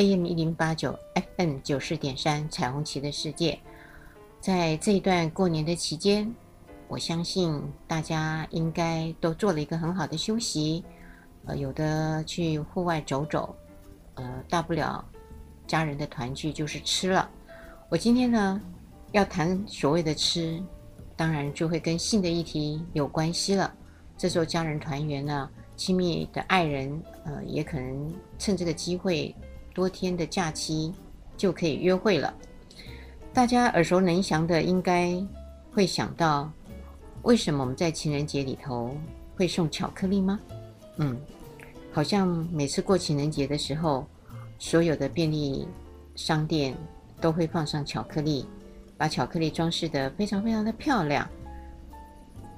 AM 一零八九 FM 九四点三彩虹旗的世界。在这一段过年的期间，我相信大家应该都做了一个很好的休息，呃，有的去户外走走，呃，大不了家人的团聚就是吃了。我今天呢要谈所谓的吃，当然就会跟性的议题有关系了。这时候家人团圆呢。亲密的爱人，呃，也可能趁这个机会，多天的假期就可以约会了。大家耳熟能详的，应该会想到，为什么我们在情人节里头会送巧克力吗？嗯，好像每次过情人节的时候，所有的便利商店都会放上巧克力，把巧克力装饰得非常非常的漂亮。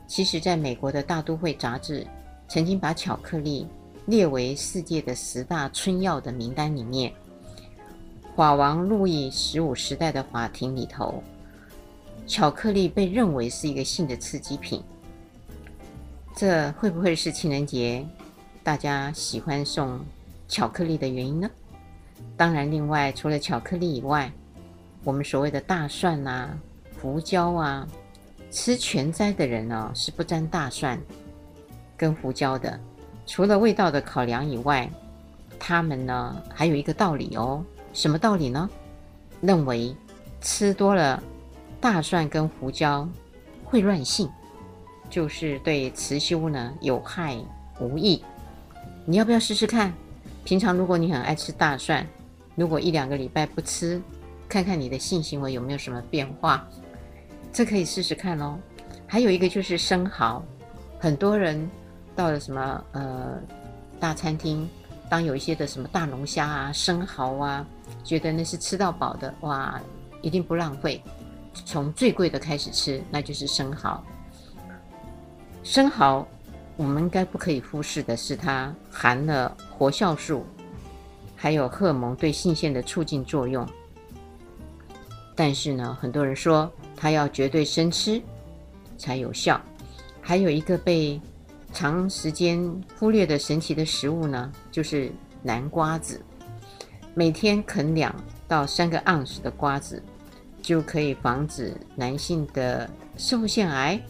其实，在美国的大都会杂志。曾经把巧克力列为世界的十大春药的名单里面。法王路易十五时代的法庭里头，巧克力被认为是一个性的刺激品。这会不会是情人节大家喜欢送巧克力的原因呢？当然，另外除了巧克力以外，我们所谓的大蒜啊、胡椒啊，吃全斋的人呢、是不沾大蒜。跟胡椒的，除了味道的考量以外，他们呢还有一个道理哦。什么道理呢？认为吃多了大蒜跟胡椒会乱性，就是对雌雄呢有害无益。你要不要试试看？平常如果你很爱吃大蒜，如果一两个礼拜不吃，看看你的性行为有没有什么变化？这可以试试看哦。还有一个就是生蚝，很多人。到了什么呃大餐厅，当有一些的什么大龙虾啊、生蚝啊，觉得那是吃到饱的哇，一定不浪费，从最贵的开始吃，那就是生蚝。生蚝我们应该不可以忽视的是，它含了活酵素，还有荷尔蒙对性腺的促进作用。但是呢，很多人说它要绝对生吃才有效。还有一个被长时间忽略的神奇的食物呢，就是南瓜子。每天啃两到三个盎司的瓜子，就可以防止男性的摄护腺癌，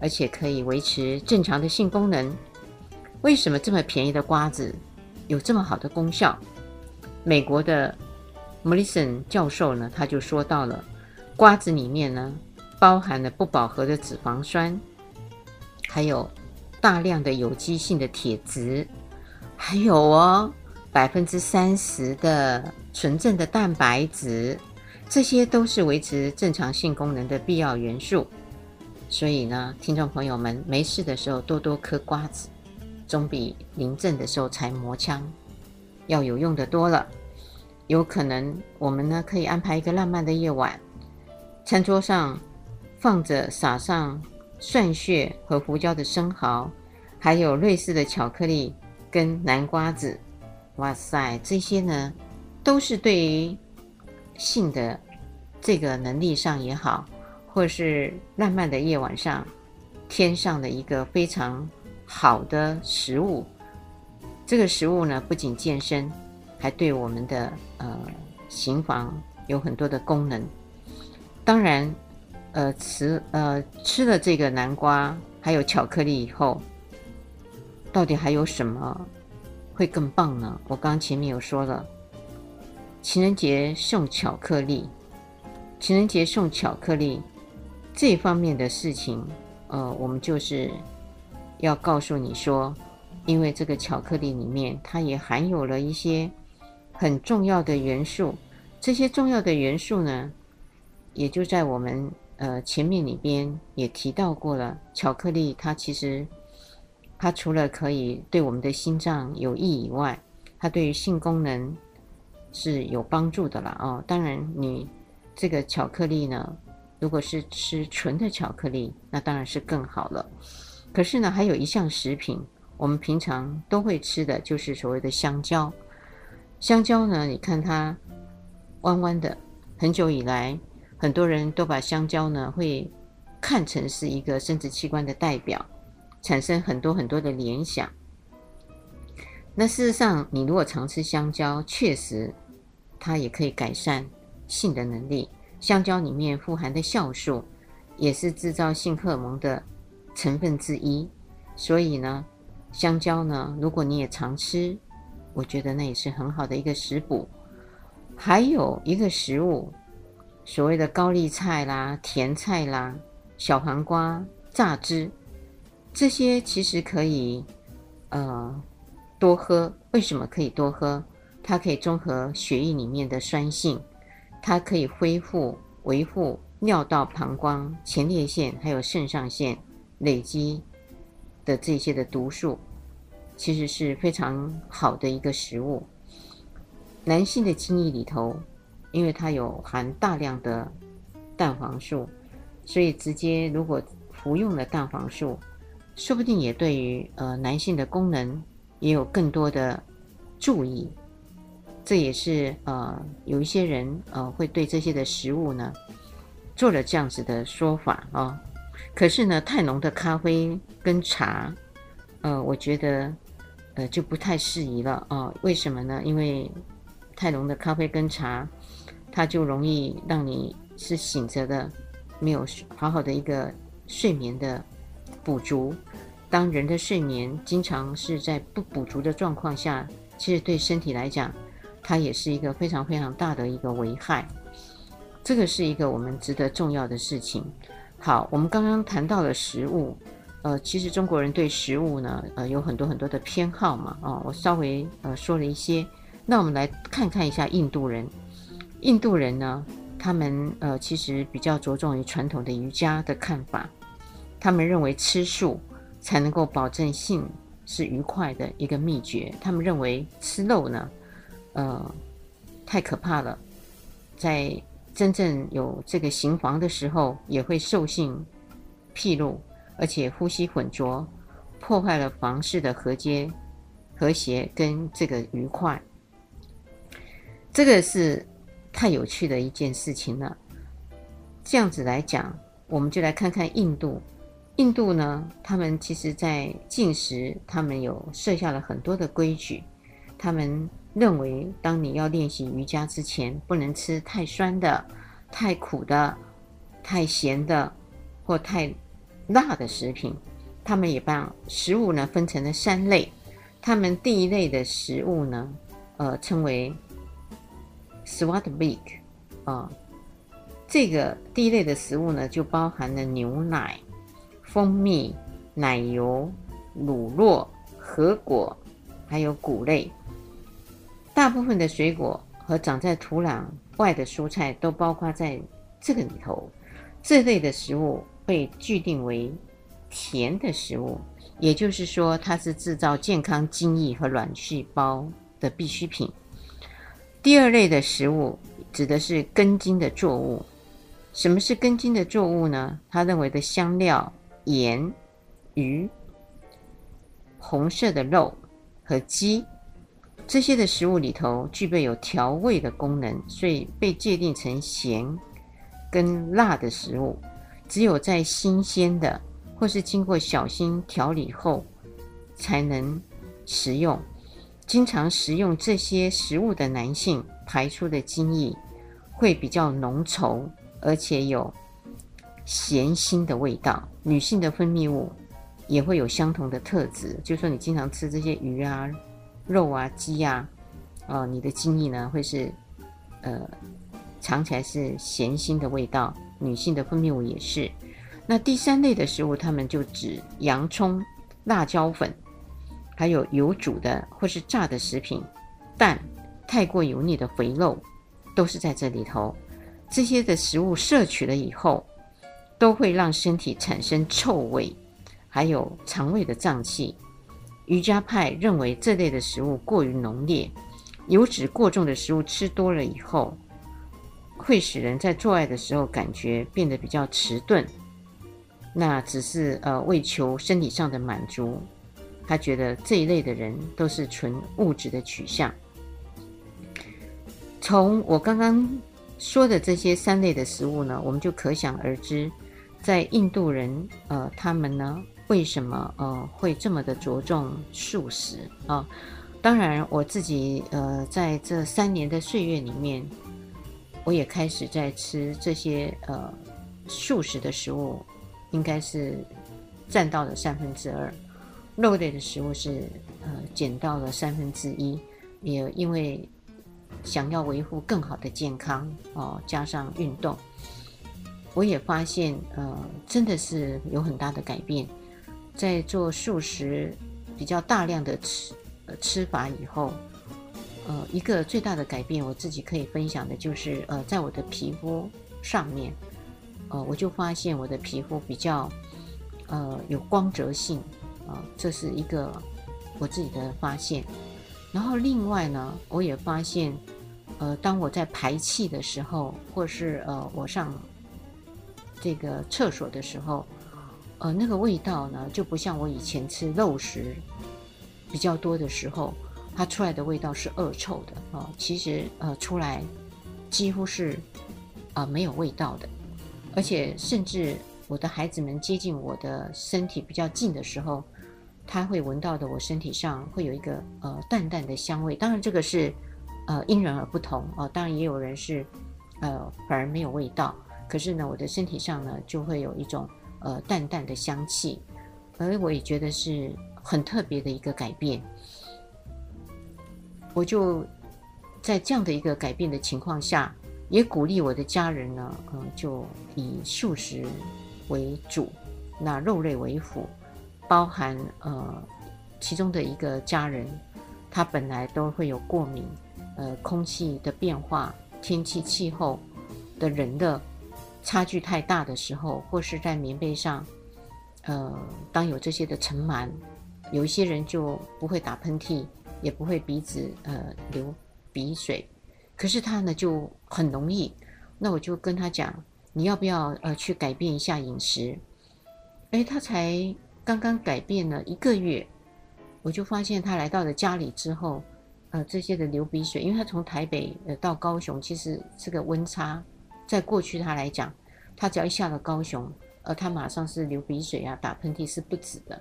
而且可以维持正常的性功能。为什么这么便宜的瓜子有这么好的功效？美国的莫里森教授呢，他就说到了，瓜子里面呢，包含了不饱和的脂肪酸，还有。大量的有机性的铁质，还有哦，百分之三十的纯正的蛋白质，这些都是维持正常性功能的必要元素。所以呢，听众朋友们，没事的时候多多嗑瓜子，总比临阵的时候才磨枪要有用的多了。有可能我们呢可以安排一个浪漫的夜晚，餐桌上放着撒上。蒜屑和胡椒的生蚝，还有瑞士的巧克力跟南瓜子，哇塞，这些呢都是对于性的这个能力上也好，或是浪漫的夜晚上添上的一个非常好的食物。这个食物呢不仅健身，还对我们的呃行房有很多的功能。当然。呃，吃呃吃了这个南瓜还有巧克力以后，到底还有什么会更棒呢？我刚前面有说了，情人节送巧克力，情人节送巧克力这方面的事情，呃，我们就是要告诉你说，因为这个巧克力里面它也含有了一些很重要的元素，这些重要的元素呢，也就在我们。呃，前面里边也提到过了，巧克力它其实它除了可以对我们的心脏有益以外，它对于性功能是有帮助的啦。哦。当然，你这个巧克力呢，如果是吃纯的巧克力，那当然是更好了。可是呢，还有一项食品，我们平常都会吃的就是所谓的香蕉。香蕉呢，你看它弯弯的，很久以来，很多人都把香蕉呢会看成是一个生殖器官的代表，产生很多很多的联想。那事实上，你如果常吃香蕉，确实它也可以改善性的能力。香蕉里面富含的酵素，也是制造性荷尔蒙的成分之一。所以呢，香蕉呢，如果你也常吃，我觉得那也是很好的一个食补。还有一个食物，所谓的高丽菜啦、甜菜啦、小黄瓜榨汁，这些其实可以呃多喝。为什么可以多喝？它可以中和血液里面的酸性。它可以恢复、维护尿道、膀胱、前列腺还有肾上腺累积的这些的毒素，其实是非常好的一个食物。男性的精液里头，因为它有含大量的蛋黄素，所以直接如果服用了蛋黄素，说不定也对于呃男性的功能也有更多的注意。这也是呃，有一些人呃会对这些的食物呢做了这样子的说法啊、可是呢，太浓的咖啡跟茶，呃，我觉得呃就不太适宜了啊、为什么呢？因为太浓的咖啡跟茶，它就容易让你是醒着的，没有好好的一个睡眠的补足。当人的睡眠经常是在不补足的状况下，其实对身体来讲，它也是一个非常非常大的一个危害，这个是一个我们值得重要的事情。好，我们刚刚谈到了食物，呃，其实中国人对食物呢，呃，有很多很多的偏好嘛，哦，我稍微呃说了一些。那我们来看看一下印度人，印度人呢，他们呃其实比较着重于传统的瑜伽的看法，他们认为吃素才能够保证性是愉快的一个秘诀，他们认为吃肉呢。呃，太可怕了，在真正有这个行房的时候，也会兽性披露，而且呼吸混浊，破坏了房事的和谐、和谐跟这个愉快。这个是太有趣的一件事情了。这样子来讲，我们就来看看印度。印度呢，他们其实在进食，他们有设下了很多的规矩，他们。认为，当你要练习瑜伽之前，不能吃太酸的、太苦的、太咸的或太辣的食品。他们也把食物呢分成了三类。他们第一类的食物呢，呃，称为 swat beak 啊。这个第一类的食物呢，就包含了牛奶、蜂蜜、奶油、乳酪、核果，还有谷类。大部分的水果和长在土壤外的蔬菜都包括在这个里头。这类的食物被拒定为甜的食物，也就是说，它是制造健康精液和卵细胞的必需品。第二类的食物指的是根茎的作物。什么是根茎的作物呢？他认为的香料、盐、鱼、红色的肉和鸡。这些的食物里头具备有调味的功能，所以被界定成咸跟辣的食物。只有在新鲜的或是经过小心调理后才能食用。经常食用这些食物的男性排出的精液会比较浓稠，而且有咸腥的味道。女性的分泌物也会有相同的特质，就是说你经常吃这些鱼啊。肉啊，鸡、啊，哦，你的精液呢会是，呃，尝起来是咸腥的味道。女性的分泌物也是。那第三类的食物，他们就指洋葱、辣椒粉，还有油煮的或是炸的食品，蛋，太过油腻的肥肉，都是在这里头。这些的食物摄取了以后，都会让身体产生臭味，还有肠胃的胀气。瑜伽派认为这类的食物过于浓烈，油脂过重的食物吃多了以后，会使人在做爱的时候感觉变得比较迟钝。那只是呃为求身体上的满足，他觉得这一类的人都是纯物质的取向。从我刚刚说的这些三类的食物呢，我们就可想而知，在印度人呃他们呢为什么呃会这么的着重素食啊？当然，我自己呃，在这三年的岁月里面，我也开始在吃这些呃素食的食物，应该是占到了三分之二，肉类的食物是呃减到了三分之一，也因为想要维护更好的健康哦，加上运动，我也发现呃真的是有很大的改变，在做素食比较大量的吃。吃法以后，呃，一个最大的改变，我自己可以分享的就是，呃，在我的皮肤上面，呃，我就发现我的皮肤比较，呃，有光泽性，啊、这是一个我自己的发现。然后另外呢，我也发现，呃，当我在排气的时候，或是呃，我上这个厕所的时候，呃，那个味道呢，就不像我以前吃肉食。比较多的时候，它出来的味道是恶臭的啊、其实呃，出来几乎是啊、呃、没有味道的，而且甚至我的孩子们接近我的身体比较近的时候，他会闻到的我身体上会有一个呃淡淡的香味。当然这个是呃因人而不同啊、哦。当然也有人是呃反而没有味道，可是呢，我的身体上呢就会有一种呃淡淡的香气，而我也觉得是。很特别的一个改变，我就在这样的一个改变的情况下，也鼓励我的家人呢，嗯，就以素食为主，那肉类为辅，包含呃其中的一个家人，他本来都会有过敏，呃，空气的变化、天气气候的人的差距太大的时候，或是在棉被上，呃，当有这些的尘螨。有一些人就不会打喷嚏，也不会鼻子呃流鼻水，可是他呢就很容易。那我就跟他讲，你要不要呃去改变一下饮食？诶，他才刚刚改变了一个月，我就发现他来到了家里之后，呃这些的流鼻水，因为他从台北呃到高雄，其实这个温差，在过去他来讲，他只要一下了高雄，呃他马上是流鼻水啊，打喷嚏是不止的。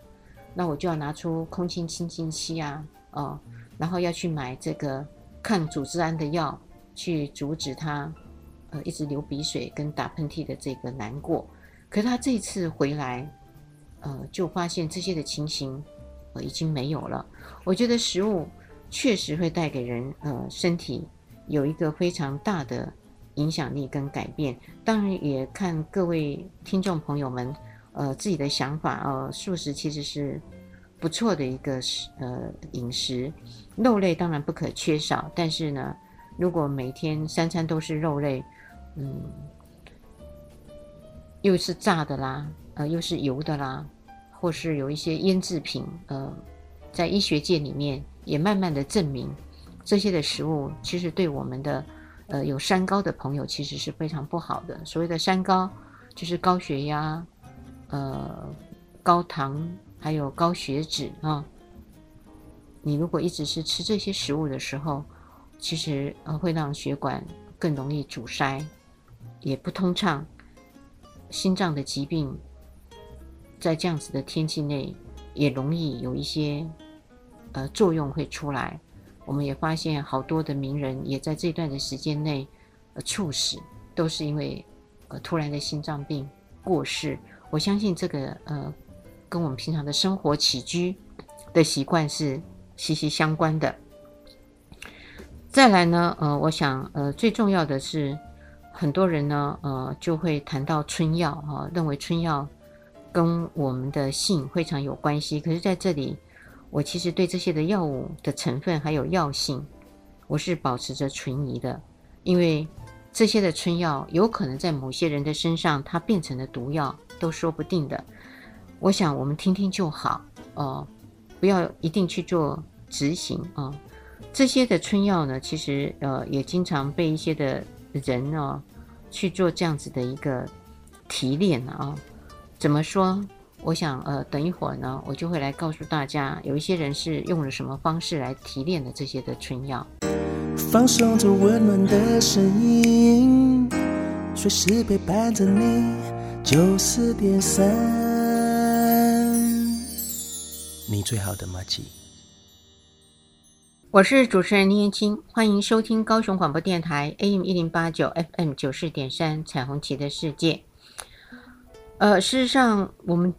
那我就要拿出空气清新剂啊，哦，然后要去买这个抗组织胺的药，去阻止他，呃，一直流鼻水跟打喷嚏的这个难过。可是他这次回来，呃，就发现这些的情形，呃，已经没有了。我觉得食物确实会带给人，呃，身体有一个非常大的影响力跟改变。当然也看各位听众朋友们。呃，自己的想法呃，素食其实是不错的一个食呃饮食，肉类当然不可缺少，但是呢，如果每天三餐都是肉类，嗯，又是炸的啦，呃，又是油的啦，或是有一些腌制品，呃，在医学界里面也慢慢的证明，这些的食物其实对我们的呃有三高的朋友其实是非常不好的。所谓的三高，就是高血压。呃，高糖还有高血脂啊，你如果一直是吃这些食物的时候，其实呃会让血管更容易阻塞，也不通畅，心脏的疾病在这样子的天气内也容易有一些呃作用会出来。我们也发现好多的名人也在这段的时间内呃猝死，都是因为呃突然的心脏病过世。我相信这个呃，跟我们平常的生活起居的习惯是息息相关的。再来呢，呃，我想呃，最重要的是，很多人呢，呃，就会谈到春药哈，认为春药跟我们的性非常有关系。可是在这里，我其实对这些的药物的成分还有药性，我是保持着存疑的，因为这些的春药有可能在某些人的身上，它变成了毒药。都说不定的，我想我们听听就好哦，不要一定去做执行啊、这些的春药呢，其实呃也经常被一些的人呢、哦、去做这样子的一个提炼啊、怎么说？我想呃等一会儿呢，我就会来告诉大家，有一些人是用了什么方式来提炼的这些的春药。放松着温暖的声音，随时陪伴着你，九四点三，你最好的马吉。我是主持人林燕青，欢迎收听高雄广播电台 AM 一零八九 FM 九四点三彩虹旗的世界。呃，事实上，我们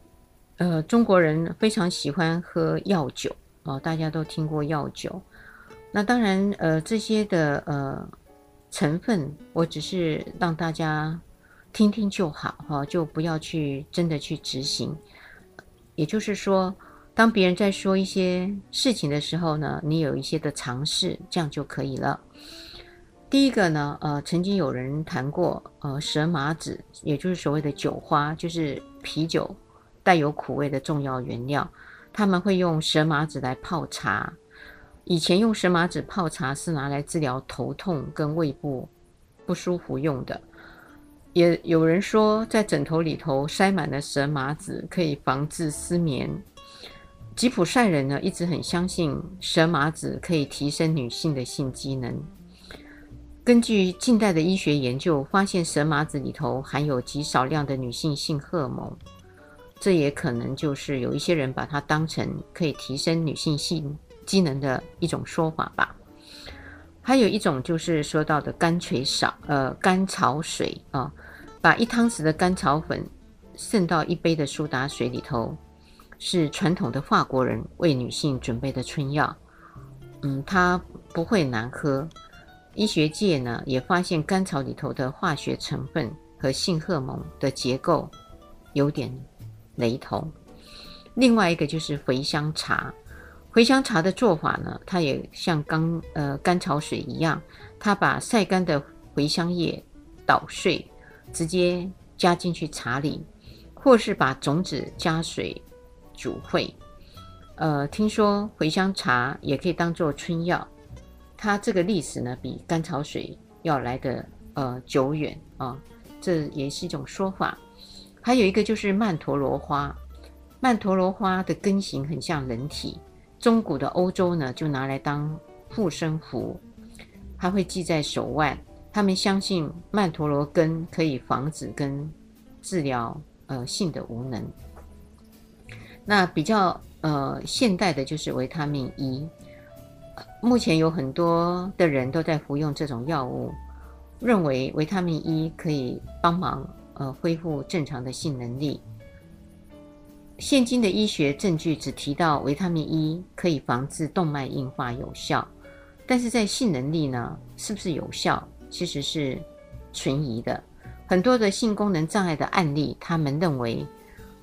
呃中国人非常喜欢喝药酒哦，大家都听过药酒。那当然，呃，这些的呃成分，我只是让大家听听就好哈，就不要去真的去执行。也就是说。当别人在说一些事情的时候呢，你有一些的尝试，这样就可以了。第一个呢，呃，曾经有人谈过，呃，蛇麻子，也就是所谓的酒花，就是啤酒带有苦味的重要原料。他们会用蛇麻子来泡茶。以前用蛇麻子泡茶是拿来治疗头痛跟胃部不舒服用的。也有人说，在枕头里头塞满了蛇麻子，可以防治失眠。吉普赛人呢，一直很相信蛇麻子可以提升女性的性机能。根据近代的医学研究，发现蛇麻子里头含有极少量的女性性荷尔蒙，这也可能就是有一些人把它当成可以提升女性性机能的一种说法吧。还有一种就是说到的甘垂少，呃，甘草水啊，把一汤匙的甘草粉渗到一杯的苏打水里头。是传统的法国人为女性准备的春药，嗯，它不会难喝。医学界呢也发现甘草里头的化学成分和性荷尔蒙的结构有点雷同。另外一个就是茴香茶，茴香茶的做法呢，它也像刚呃甘草水一样，它把晒干的茴香叶捣碎，直接加进去茶里，或是把种子加水。煮沸，呃，听说茴香茶也可以当做春药，它这个历史呢比甘草水要来得呃久远啊，这也是一种说法。还有一个就是曼陀罗花，曼陀罗花的根型很像人体，中古的欧洲呢就拿来当护身符，它会系在手腕，他们相信曼陀罗根可以防止跟治疗呃性的无能。那比较呃现代的就是维他命 E，目前有很多的人都在服用这种药物，认为维他命 E 可以帮忙呃恢复正常的性能力。现今的医学证据只提到维他命 E 可以防治动脉硬化有效，但是在性能力呢，是不是有效，其实是存疑的。很多的性功能障碍的案例，他们认为。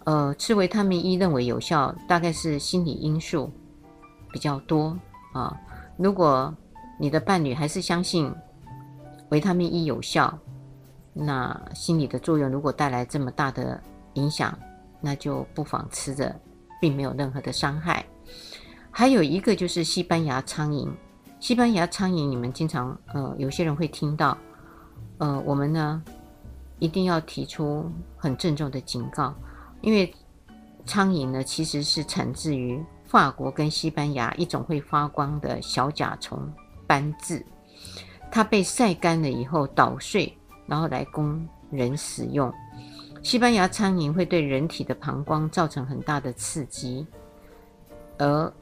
呃，吃维他命 E 认为有效，大概是心理因素比较多啊。如果你的伴侣还是相信维他命 E 有效，那心理的作用如果带来这么大的影响，那就不妨吃着，并没有任何的伤害。还有一个就是西班牙苍蝇，西班牙苍蝇你们经常呃有些人会听到，呃，我们呢一定要提出很郑重的警告。因为苍蝇呢，其实是产自于法国跟西班牙一种会发光的小甲虫斑痣，它被晒干了以后捣碎，然后来供人使用。西班牙苍蝇会对人体的膀胱造成很大的刺激，而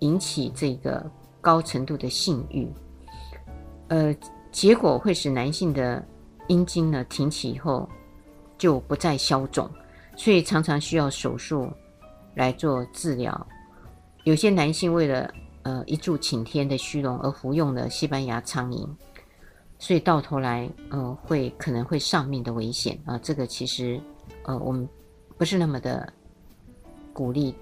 引起这个高程度的性欲，呃，结果会使男性的阴茎呢挺起以后就不再消肿。所以常常需要手术来做治疗。有些男性为了呃一柱擎天的虚荣而服用了西班牙苍蝇，所以到头来呃会可能会丧命的危险啊、呃。这个其实呃我们不是那么的鼓励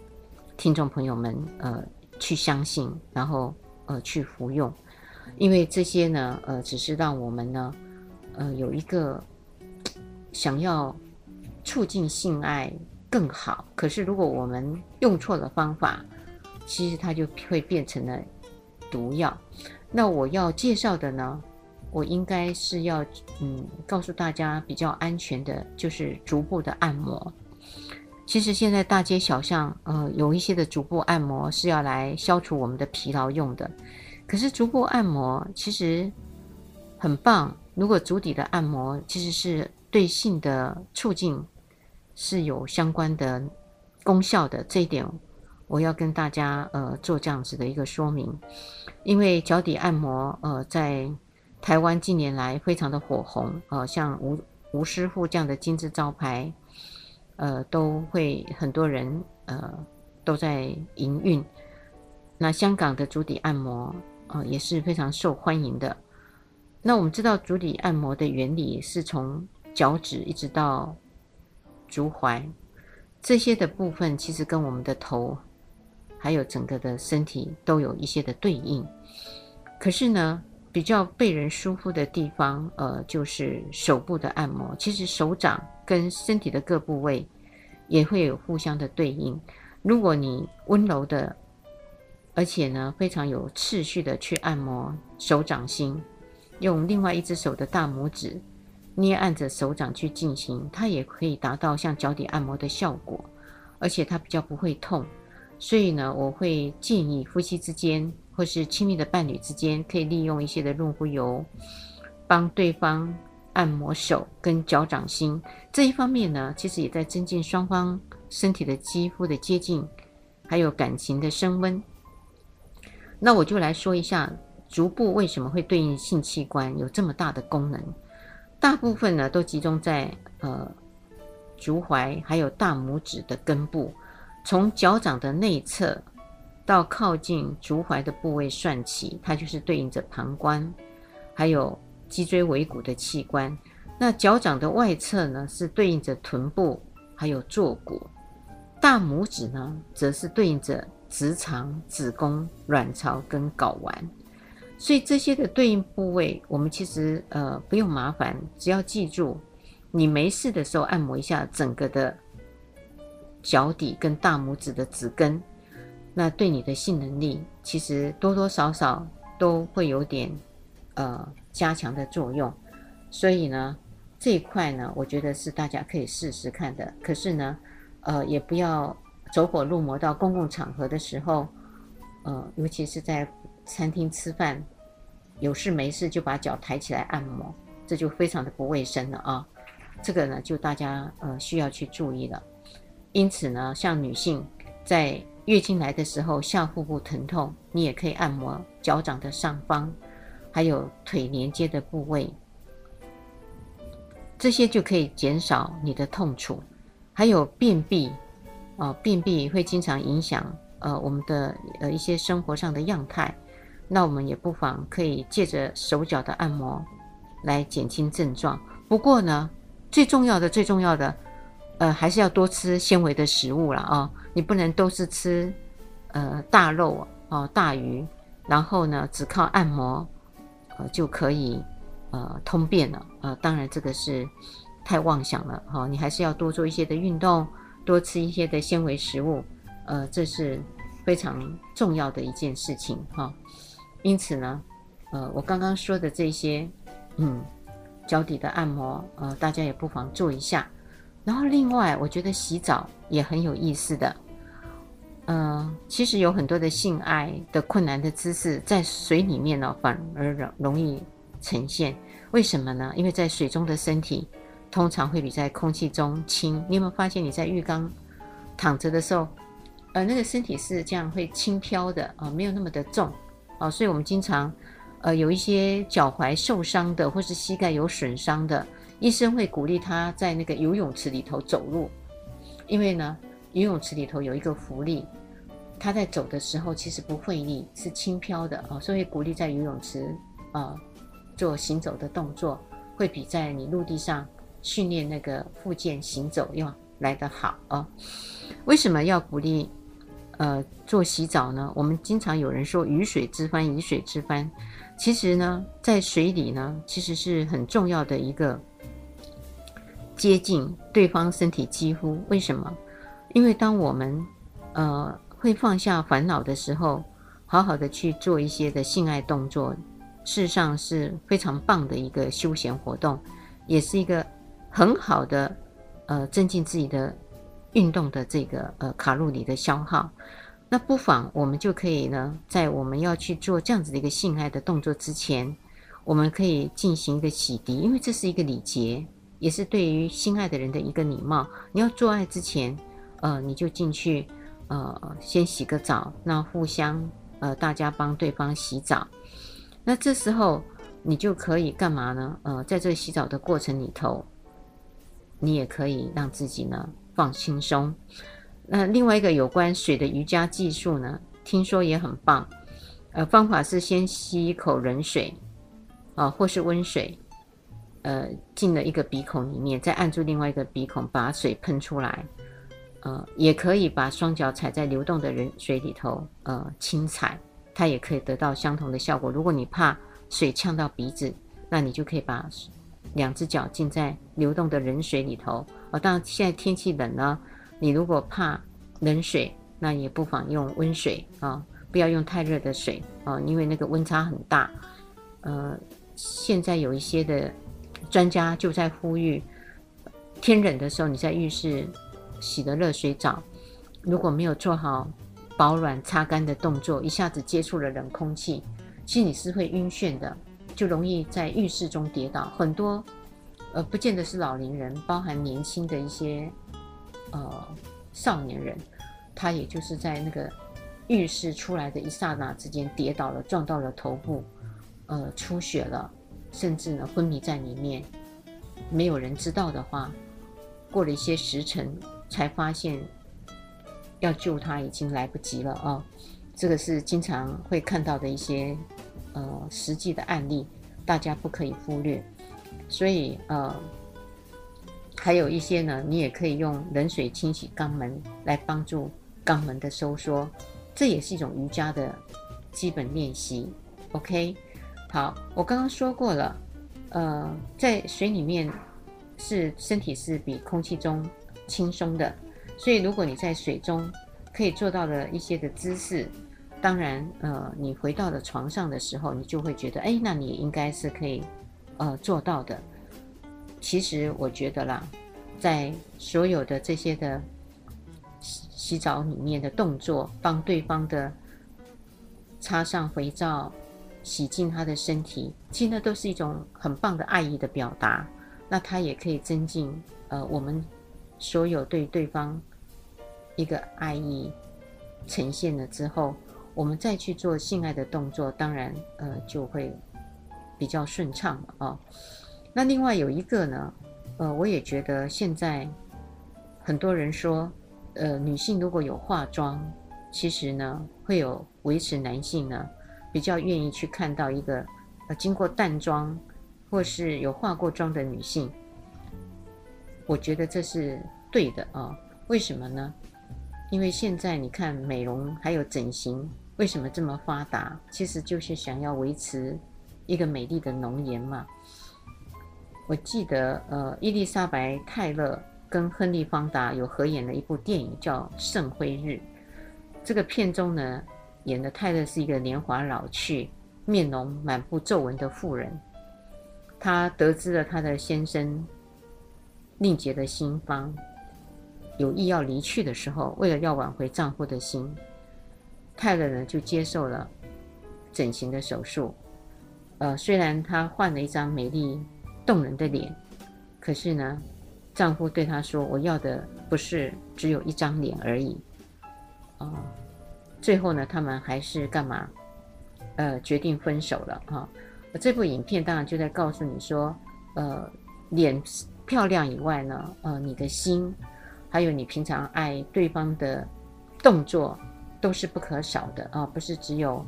听众朋友们呃去相信，然后呃去服用，因为这些呢呃只是让我们呢呃有一个想要。促进性爱更好，可是如果我们用错了方法，其实它就会变成了毒药。那我要介绍的呢，我应该是要嗯告诉大家比较安全的，就是足部的按摩。其实现在大街小巷，呃，有一些的足部按摩是要来消除我们的疲劳用的。可是足部按摩其实很棒，如果足底的按摩其实是对性的促进是有相关的功效的。这一点我要跟大家呃做这样子的一个说明，因为脚底按摩呃在台湾近年来非常的火红，呃，像吴吴师傅这样的金字招牌。呃，都会很多人呃都在营运。那香港的足底按摩呃也是非常受欢迎的。那我们知道足底按摩的原理是从脚趾一直到足踝这些的部分，其实跟我们的头还有整个的身体都有一些的对应。可是呢，比较被人舒服的地方，呃，就是手部的按摩。其实手掌。跟身体的各部位也会有互相的对应。如果你温柔的，而且呢非常有次序的去按摩手掌心，用另外一只手的大拇指捏按着手掌去进行，它也可以达到像脚底按摩的效果，而且它比较不会痛。所以呢，我会建议夫妻之间或是亲密的伴侣之间，可以利用一些的润肤油，帮对方。按摩手跟脚掌心这一方面呢，其实也在增进双方身体的肌肤的接近，还有感情的升温。那我就来说一下足部为什么会对应性器官有这么大的功能。大部分呢都集中在呃足踝还有大拇指的根部，从脚掌的内侧到靠近足踝的部位算起，它就是对应着膀胱，还有。脊椎尾骨的器官，那脚掌的外侧呢是对应着臀部，还有坐骨；大拇指呢则是对应着直肠、子宫、卵巢跟睾丸。所以这些的对应部位，我们其实呃不用麻烦，只要记住，你没事的时候按摩一下整个的脚底跟大拇指的指根，那对你的性能力其实多多少少都会有点呃。加强的作用，所以呢，这一块呢，我觉得是大家可以试试看的。可是呢，呃，也不要走火入魔，到公共场合的时候，呃，尤其是在餐厅吃饭，有事没事就把脚抬起来按摩，这就非常的不卫生了啊。这个呢，就大家呃需要去注意了。因此呢，像女性在月经来的时候，下腹部疼痛，你也可以按摩脚掌的上方。还有腿连接的部位，这些就可以减少你的痛楚。还有便秘，啊、呃，便秘会经常影响呃我们的呃一些生活上的样态。那我们也不妨可以借着手脚的按摩来减轻症状。不过呢，最重要的最重要的，呃，还是要多吃纤维的食物了啊、你不能都是吃呃大肉啊、大鱼，然后呢只靠按摩。呃，就可以呃通便了。呃，当然这个是太妄想了哈、你还是要多做一些的运动，多吃一些的纤维食物，呃，这是非常重要的一件事情哈、因此呢，呃，我刚刚说的这些，嗯，脚底的按摩，呃，大家也不妨做一下。然后另外，我觉得洗澡也很有意思的。嗯、其实有很多的性爱的困难的姿势，在水里面呢，反而容容易呈现。为什么呢？因为在水中的身体通常会比在空气中轻。你有没有发现你在浴缸躺着的时候，呃，那个身体是这样会轻飘的啊、没有那么的重啊、所以我们经常呃有一些脚踝受伤的，或是膝盖有损伤的，医生会鼓励他在那个游泳池里头走路，因为呢。游泳池里头有一个浮力，他在走的时候其实不费力，是轻飘的啊，所以鼓励在游泳池啊做行走的动作，会比在你陆地上训练那个附件行走要来得好啊。为什么要鼓励呃做洗澡呢？我们经常有人说雨水之欢，鱼水之欢，其实呢，在水里呢，其实是很重要的一个接近对方身体肌肤。为什么？因为当我们，呃，会放下烦恼的时候，好好的去做一些的性爱动作，事实上是非常棒的一个休闲活动，也是一个很好的呃增进自己的运动的这个呃卡路里的消耗。那不妨我们就可以呢，在我们要去做这样子的一个性爱的动作之前，我们可以进行一个洗涤，因为这是一个礼节，也是对于心爱的人的一个礼貌。你要做爱之前，呃，你就进去，呃，先洗个澡，那互相，呃，大家帮对方洗澡。那这时候你就可以干嘛呢？呃，在这洗澡的过程里头，你也可以让自己呢放轻松。那另外一个有关水的瑜伽技术呢，听说也很棒。呃，方法是先吸一口冷水。啊，或是温水，呃，进了一个鼻孔里面，再按住另外一个鼻孔，把水喷出来。呃，也可以把双脚踩在流动的冷水里头，呃，轻踩，它也可以得到相同的效果。如果你怕水呛到鼻子，那你就可以把两只脚浸在流动的冷水里头。哦，当然现在天气冷了，你如果怕冷水，那也不妨用温水啊，不要用太热的水啊，因为那个温差很大。呃。现在有一些的专家就在呼吁，天冷的时候你在浴室洗的热水澡，如果没有做好保暖擦干的动作，一下子接触了冷空气，其实你是会晕眩的，就容易在浴室中跌倒。很多呃，不见得是老年人，包含年轻的一些呃少年人，他也就是在那个浴室出来的一刹那之间跌倒了，撞到了头部。呃，出血了，甚至呢昏迷在里面，没有人知道的话，过了一些时辰才发现要救他已经来不及了啊、这个是经常会看到的一些呃实际的案例，大家不可以忽略。所以呃，还有一些呢，你也可以用冷水清洗肛门来帮助肛门的收缩，这也是一种瑜伽的基本练习。OK。好，我刚刚说过了，呃，在水里面是身体是比空气中轻松的，所以如果你在水中可以做到的一些的姿势，当然，呃，你回到了床上的时候，你就会觉得，哎，那你应该是可以，呃，做到的。其实我觉得啦，在所有的这些的洗洗澡里面的动作，帮对方的擦上肥皂。洗净他的身体，其实那都是一种很棒的爱意的表达。那他也可以增进呃我们所有对对方一个爱意呈现了之后，我们再去做性爱的动作，当然呃就会比较顺畅了啊、那另外有一个呢，呃，我也觉得现在很多人说，呃，女性如果有化妆，其实呢会有维持男性呢。比较愿意去看到一个呃经过淡妆或是有化过妆的女性，我觉得这是对的啊。为什么呢？因为现在你看美容还有整形为什么这么发达？其实就是想要维持一个美丽的容颜嘛。我记得呃伊丽莎白泰勒跟亨利方达有合演了一部电影叫《圣辉日》，这个片中呢。演的泰勒是一个年华老去、面容满布皱纹的妇人。她得知了她的先生另结的新欢有意要离去的时候，为了要挽回丈夫的心，泰勒呢就接受了整形的手术。呃，虽然她换了一张美丽动人的脸，可是呢，丈夫对她说：“我要的不是只有一张脸而已。”啊。最后呢，他们还是干嘛？呃，决定分手了哈。这部影片当然就在告诉你说，呃，脸漂亮以外呢，呃，你的心，还有你平常爱对方的动作，都是不可少的啊，不是只有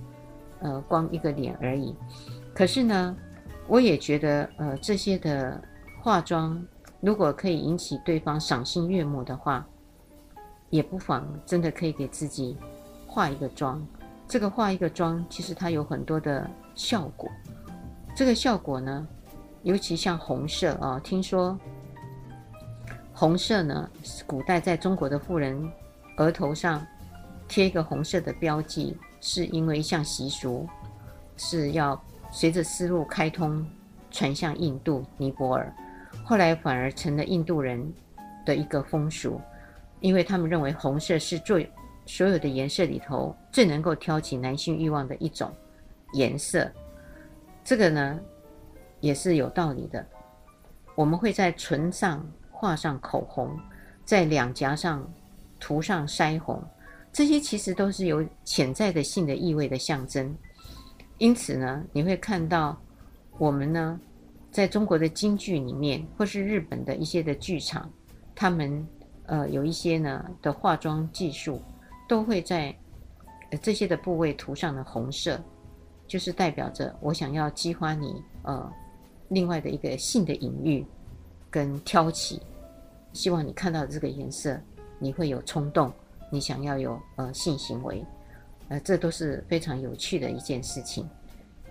呃光一个脸而已。可是呢，我也觉得，呃，这些的化妆，如果可以引起对方赏心悦目的话，也不妨真的可以给自己。化一个妆，这个化一个妆，其实它有很多的效果。这个效果呢，尤其像红色啊，听说红色呢，古代在中国的妇人额头上贴一个红色的标记，是因为一项习俗，是要随着丝路开通传向印度、尼泊尔，后来反而成了印度人的一个风俗，因为他们认为红色是最所有的颜色里头最能够挑起男性欲望的一种颜色。这个呢，也是有道理的。我们会在唇上画上口红，在两颊上涂上腮红，这些其实都是有潜在的性的意味的象征。因此呢，你会看到我们呢，在中国的京剧里面，或是日本的一些的剧场，他们呃有一些呢的化妆技术，都会在这些的部位涂上了红色，就是代表着我想要激发你呃。另外的一个性的隐喻跟挑起，希望你看到这个颜色，你会有冲动，你想要有呃性行为，呃，这都是非常有趣的一件事情。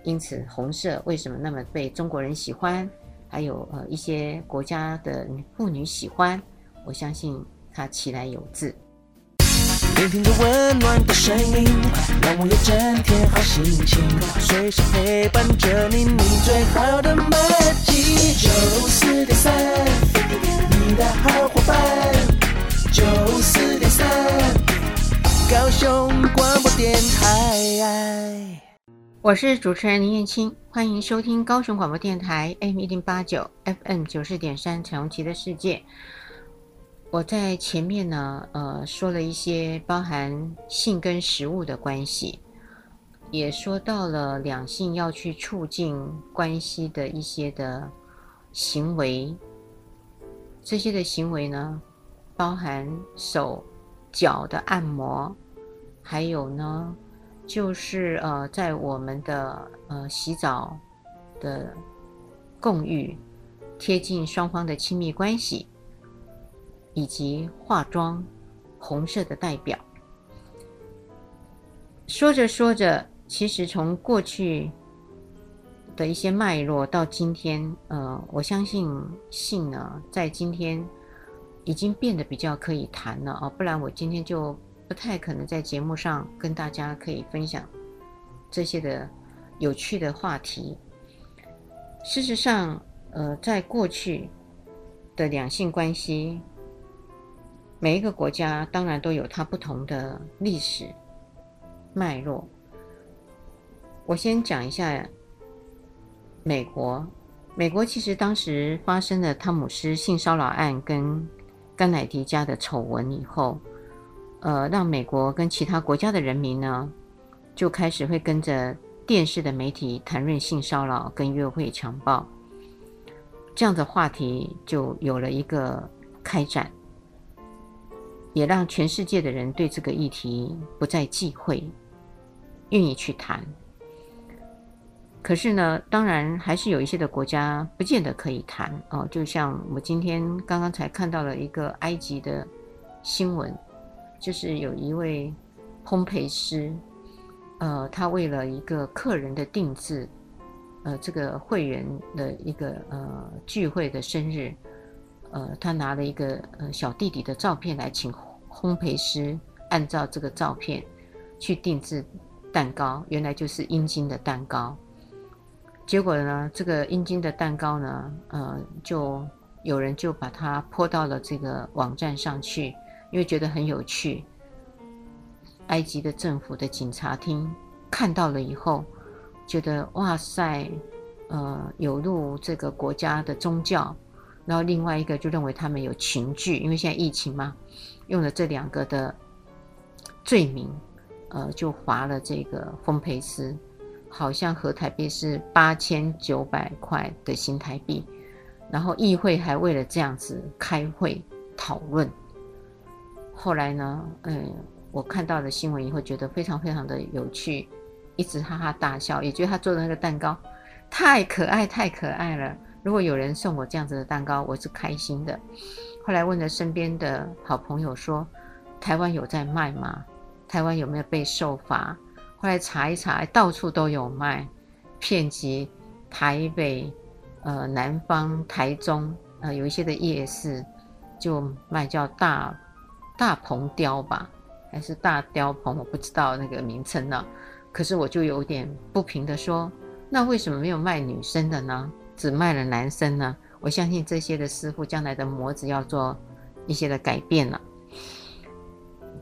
因此，红色为什么那么被中国人喜欢，还有呃一些国家的妇女喜欢，我相信它其来有自。聆听着温暖的声音，让我有整天好心情，随时陪伴着你，你最好的默契。九四点三，你的好伙伴。九四点三，高雄广播电台。我是主持人林燕青，欢迎收听高雄广播电台 M 一零八九 FM 九四点三彩虹旗的世界。我在前面呢，呃，说了一些包含性跟食物的关系，也说到了两性要去促进关系的一些的行为。这些的行为呢，包含手脚的按摩，还有呢，就是呃，在我们的呃洗澡的共浴，贴近双方的亲密关系。以及化妆，红色的代表。说着说着，其实从过去的一些脉络到今天，呃，我相信性呢，在今天已经变得比较可以谈了啊，不然我今天就不太可能在节目上跟大家可以分享这些的有趣的话题。事实上，呃，在过去的两性关系。每一个国家当然都有它不同的历史脉络。我先讲一下美国。美国其实当时发生的汤姆斯性骚扰案跟甘乃迪家的丑闻以后，呃，让美国跟其他国家的人民呢，就开始会跟着电视的媒体谈论性骚扰跟约会强暴，这样的话题就有了一个开展。也让全世界的人对这个议题不再忌讳，愿意去谈。可是呢，当然还是有一些的国家不见得可以谈哦。就像我今天刚刚才看到了一个埃及的新闻，就是有一位烘焙师，呃，他为了一个客人的定制，呃，这个会员的一个呃聚会的生日。呃，他拿了一个呃小弟弟的照片来请烘焙师按照这个照片去定制蛋糕，原来就是阴茎的蛋糕。结果呢，这个阴茎的蛋糕呢，呃，就有人就把它泼到了这个网站上去，因为觉得很有趣。埃及的政府的警察厅看到了以后，觉得哇塞，呃，有辱这个国家的宗教。然后另外一个就认为他们有情聚，因为现在疫情嘛，用了这两个的罪名，呃，就罚了这个丰培斯，好像合台币是八千九百块的新台币。然后议会还为了这样子开会讨论。后来呢，嗯，我看到了新闻以后，觉得非常非常的有趣，一直哈哈大笑，也觉得他做的那个蛋糕太可爱，太可爱了。如果有人送我这样子的蛋糕，我是开心的。后来问了身边的好朋友说：“台湾有在卖吗？台湾有没有被受罚？”后来查一查，到处都有卖，遍及台北、呃南方、台中，呃有一些的夜市就卖叫大大鹏雕吧，还是大雕鹏，我不知道那个名称呢。可是我就有点不平的说，那为什么没有卖女生的呢？只卖了男生呢？我相信这些的师傅将来的模子要做一些的改变了。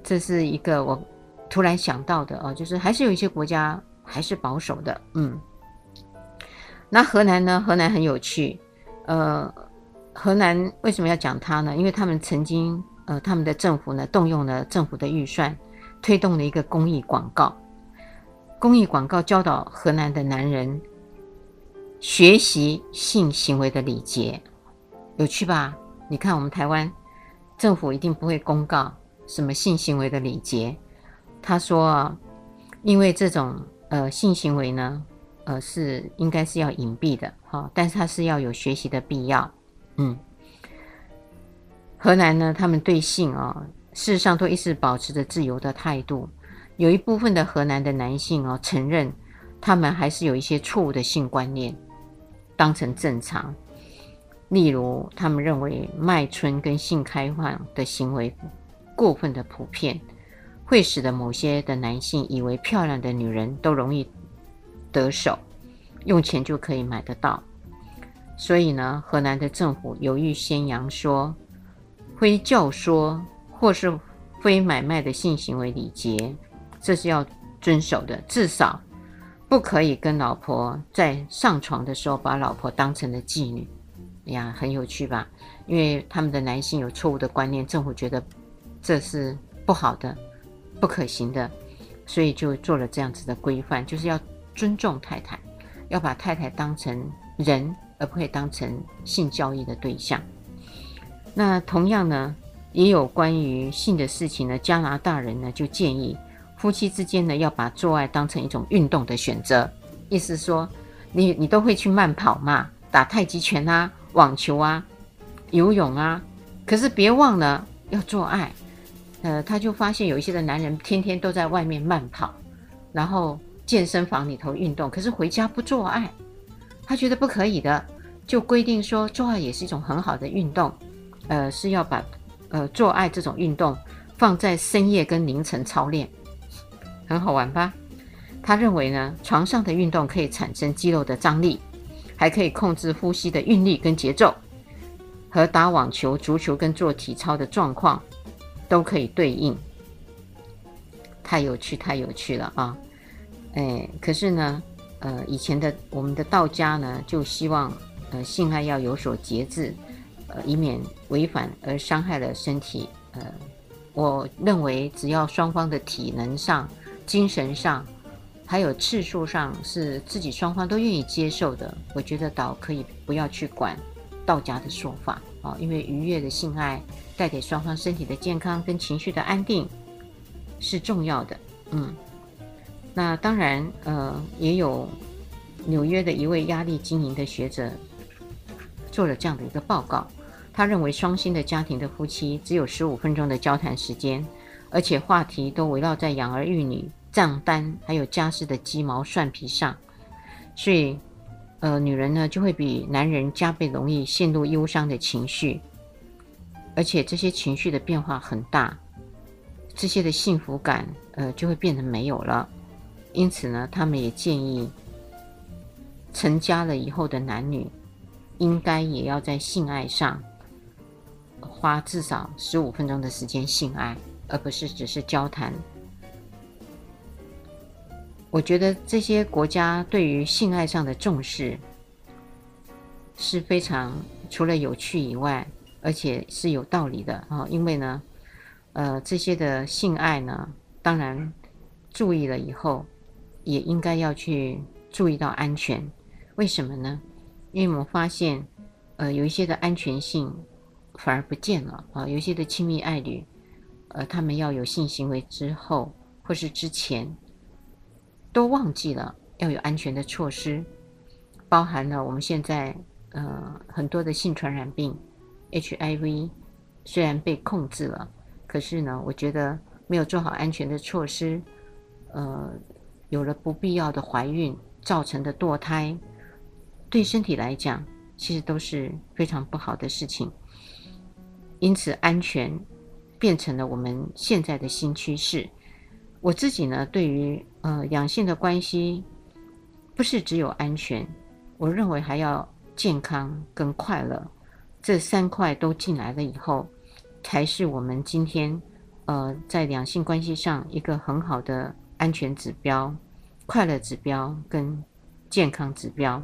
这是一个我突然想到的哦，就是还是有一些国家还是保守的，嗯。那河南呢？河南很有趣，呃，河南为什么要讲它呢？因为他们曾经，呃，他们的政府呢动用了政府的预算，推动了一个公益广告，公益广告教导河南的男人学习性行为的礼节，有趣吧？你看我们台湾政府一定不会公告。什么性行为的礼节？他说啊，因为这种呃性行为呢，呃是应该是要隐蔽的哈、哦，但是它是要有学习的必要。嗯，河南呢，他们对性啊、哦，事实上都一直保持着自由的态度。有一部分的河南的男性哦，承认他们还是有一些错误的性观念，当成正常。例如，他们认为卖春跟性开放的行为。过分的普遍，会使得某些的男性以为漂亮的女人都容易得手，用钱就可以买得到。所以呢，河南的政府有意宣扬说，非教唆或是非买卖的性行为礼节，这是要遵守的，至少不可以跟老婆在上床的时候把老婆当成了妓女。呀，很有趣吧？因为他们的男性有错误的观念，政府觉得。这是不好的、不可行的，所以就做了这样子的规范，就是要尊重太太，要把太太当成人，而不会当成性交易的对象。那同样呢，也有关于性的事情呢，加拿大人呢就建议夫妻之间呢要把做爱当成一种运动的选择，意思说你你都会去慢跑嘛，打太极拳啊、网球啊、游泳啊，可是别忘了要做爱。呃，他就发现有一些的男人天天都在外面慢跑，然后健身房里头运动，可是回家不做爱，他觉得不可以的，就规定说做爱也是一种很好的运动，呃，是要把呃做爱这种运动放在深夜跟凌晨操练，很好玩吧？他认为呢，床上的运动可以产生肌肉的张力，还可以控制呼吸的韵律跟节奏，和打网球、足球跟做体操的状况。都可以对应，太有趣，太有趣了啊！哎，可是呢，呃，以前的我们的道家呢，就希望呃性爱要有所节制，呃，以免违反而伤害了身体。呃，我认为只要双方的体能上、精神上，还有次数上是自己双方都愿意接受的，我觉得倒可以不要去管道家的说法啊，因为愉悦的性爱。带给双方身体的健康跟情绪的安定是重要的，嗯，那当然，呃，也有纽约的一位压力经营的学者做了这样的一个报告，他认为双薪的家庭的夫妻只有十五分钟的交谈时间，而且话题都围绕在养儿育女、账单还有家事的鸡毛蒜皮上，所以，呃，女人呢就会比男人加倍容易陷入忧伤的情绪。而且这些情绪的变化很大，这些的幸福感，呃，就会变得没有了。因此呢，他们也建议，成家了以后的男女，应该也要在性爱上花至少十五分钟的时间性爱，而不是只是交谈。我觉得这些国家对于性爱上的重视是非常，除了有趣以外。而且是有道理的啊，因为呢，呃，这些的性爱呢，当然注意了以后，也应该要去注意到安全。为什么呢？因为我们发现，呃，有一些的安全性反而不见了啊，有一些的亲密爱侣，呃，他们要有性行为之后或是之前，都忘记了要有安全的措施，包含了我们现在呃很多的性传染病。HIV 虽然被控制了，可是呢，我觉得没有做好安全的措施，呃，有了不必要的怀孕造成的堕胎，对身体来讲其实都是非常不好的事情。因此，安全变成了我们现在的新趋势。我自己呢，对于呃，两性的关系不是只有安全，我认为还要健康跟快乐，这三块都进来了以后，才是我们今天呃在两性关系上一个很好的安全指标、快乐指标跟健康指标。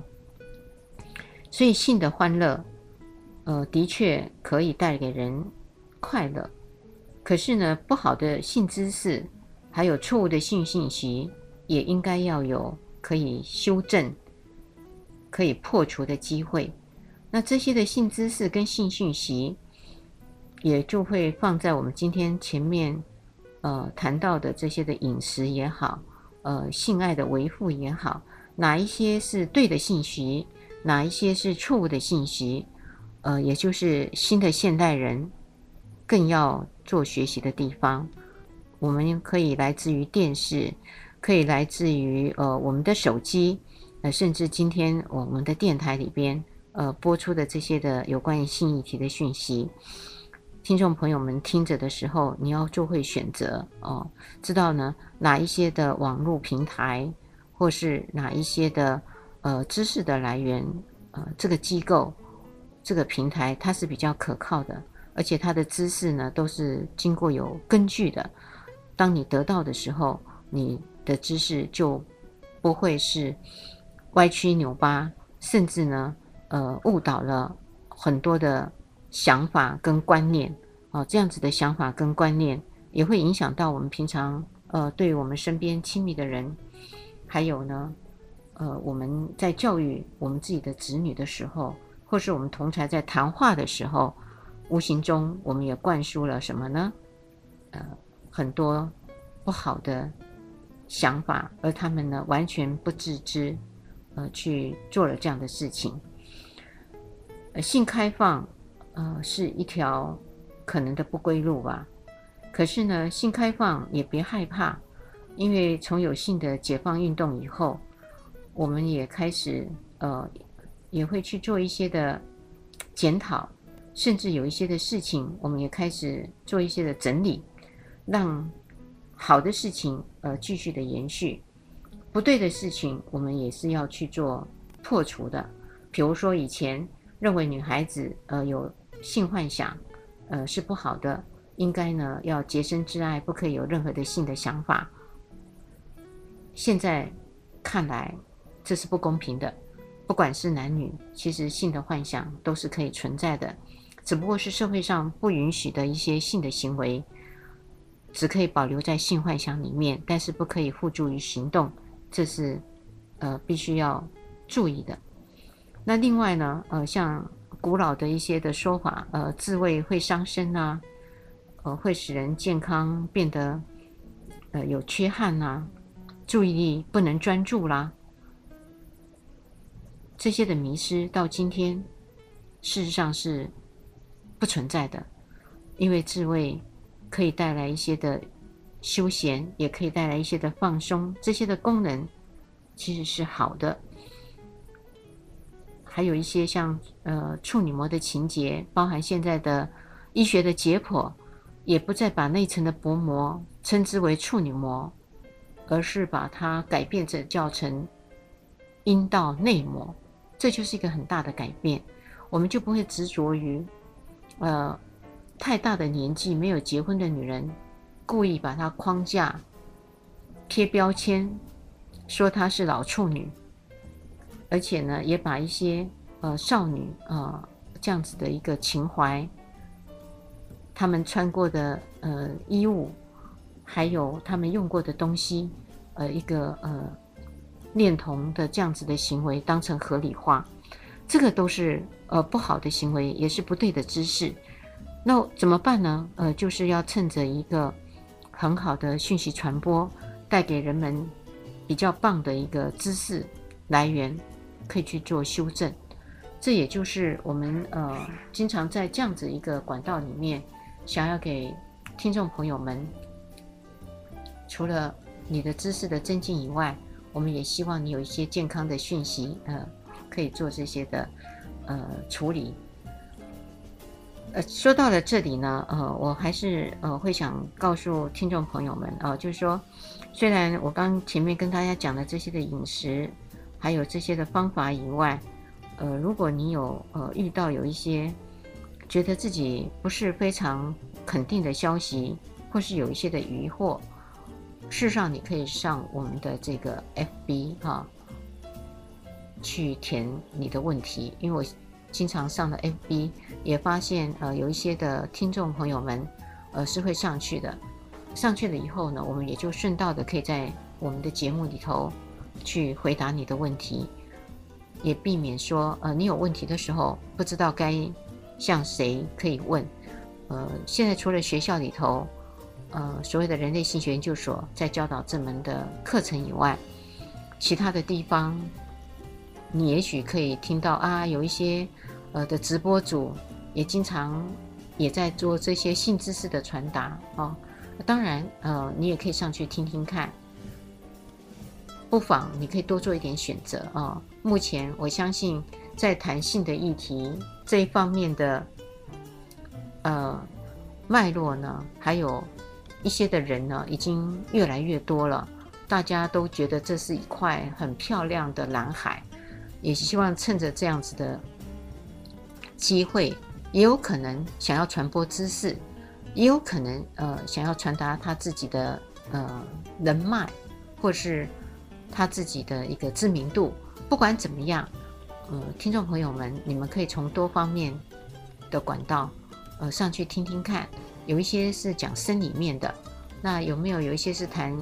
所以性的欢乐，呃，的确可以带给人快乐。可是呢，不好的性知识，还有错误的性信息，也应该要有可以修正、可以破除的机会。那这些的性知识跟性讯息，也就会放在我们今天前面呃谈到的这些的饮食也好，呃，性爱的维护也好，哪一些是对的信息？哪一些是错误的信息？呃，也就是新的现代人更要做学习的地方。我们可以来自于电视，可以来自于呃我们的手机，呃，甚至今天我们的电台里边呃播出的这些的有关于性议题的讯息，听众朋友们听着的时候，你要做会选择哦，知道呢哪一些的网络平台，或是哪一些的。呃，知识的来源，呃，这个机构、这个平台，它是比较可靠的，而且它的知识呢，都是经过有根据的。当你得到的时候，你的知识就不会是歪曲扭巴，甚至呢，呃，误导了很多的想法跟观念。哦、这样子的想法跟观念，也会影响到我们平常，呃，对我们身边亲密的人，还有呢。呃，我们在教育我们自己的子女的时候，或是我们同才在谈话的时候，无形中我们也灌输了什么呢？呃，很多不好的想法，而他们呢完全不自知，呃，去做了这样的事情。呃，性开放，呃，是一条可能的不归路吧。可是呢，性开放也别害怕，因为从有性的解放运动以后。我们也开始，呃，也会去做一些的检讨，甚至有一些的事情，我们也开始做一些的整理，让好的事情，呃，继续的延续，不对的事情，我们也是要去做破除的。比如说，以前认为女孩子，呃，有性幻想，呃，是不好的，应该呢要洁身自爱，不可以有任何的性的想法。现在看来。这是不公平的，不管是男女，其实性的幻想都是可以存在的，只不过是社会上不允许的一些性的行为，只可以保留在性幻想里面，但是不可以付诸于行动，这是呃必须要注意的。那另外呢，呃，像古老的一些的说法，呃，自慰会伤身啊，呃，会使人健康变得呃有缺憾呐，注意力不能专注啦。这些的迷失到今天，事实上是不存在的，因为自慰可以带来一些的休闲，也可以带来一些的放松，这些的功能其实是好的。还有一些像呃处女膜的情节，包含现在的医学的解剖，也不再把那层的薄膜称之为处女膜，而是把它改变成叫成阴道内膜。这就是一个很大的改变，我们就不会执着于，呃，太大的年纪没有结婚的女人，故意把她框架、贴标签，说她是老处女，而且呢，也把一些呃少女啊、呃、这样子的一个情怀，她们穿过的呃衣物，还有她们用过的东西，呃，一个呃。恋童的这样子的行为当成合理化，这个都是呃不好的行为，也是不对的知识。那怎么办呢？呃，就是要趁着一个很好的讯息传播，带给人们比较棒的一个知识来源，可以去做修正。这也就是我们呃经常在这样子一个管道里面，想要给听众朋友们，除了你的知识的增进以外。我们也希望你有一些健康的讯息，呃，可以做这些的呃处理。呃，说到了这里呢，呃，我还是呃会想告诉听众朋友们，呃，就是说，虽然我刚前面跟大家讲的这些的饮食，还有这些的方法以外，呃，如果你有呃遇到有一些觉得自己不是非常肯定的消息，或是有一些的疑惑，事实上你可以上我们的这个 FB 哈、去填你的问题，因为我。经常上的 FB 也发现，呃，有一些的听众朋友们，呃，是会上去的。上去了以后呢，我们也就顺道的可以在我们的节目里头去回答你的问题，也避免说，呃，你有问题的时候不知道该向谁可以问。呃，现在除了学校里头，呃，所谓的人类性学研究所在教导这门的课程以外，其他的地方。你也许可以听到啊，有一些呃的直播主也经常也在做这些性知识的传达哦。当然，呃，你也可以上去听听看，不妨你可以多做一点选择啊，目前我相信，在谈性的议题这一方面的呃脉络呢，还有一些的人呢，已经越来越多了。大家都觉得这是一块很漂亮的蓝海。也希望趁着这样子的机会，也有可能想要传播知识，也有可能呃想要传达他自己的呃人脉，或是他自己的一个知名度。不管怎么样，呃，听众朋友们，你们可以从多方面的管道呃上去听听看。有一些是讲生理面的，那有没有有一些是谈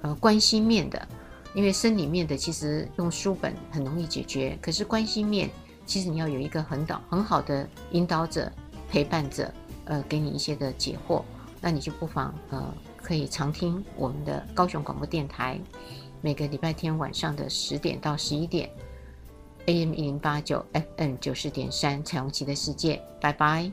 呃关系面的？因为生理面的其实用书本很容易解决，可是关系面其实你要有一个很导很好的引导者、陪伴者，呃，给你一些的解惑，那你就不妨呃可以常听我们的高雄广播电台，每个礼拜天晚上的十点到十一点，AM 一零八九，FM 九四点三，彩虹旗的世界，拜拜。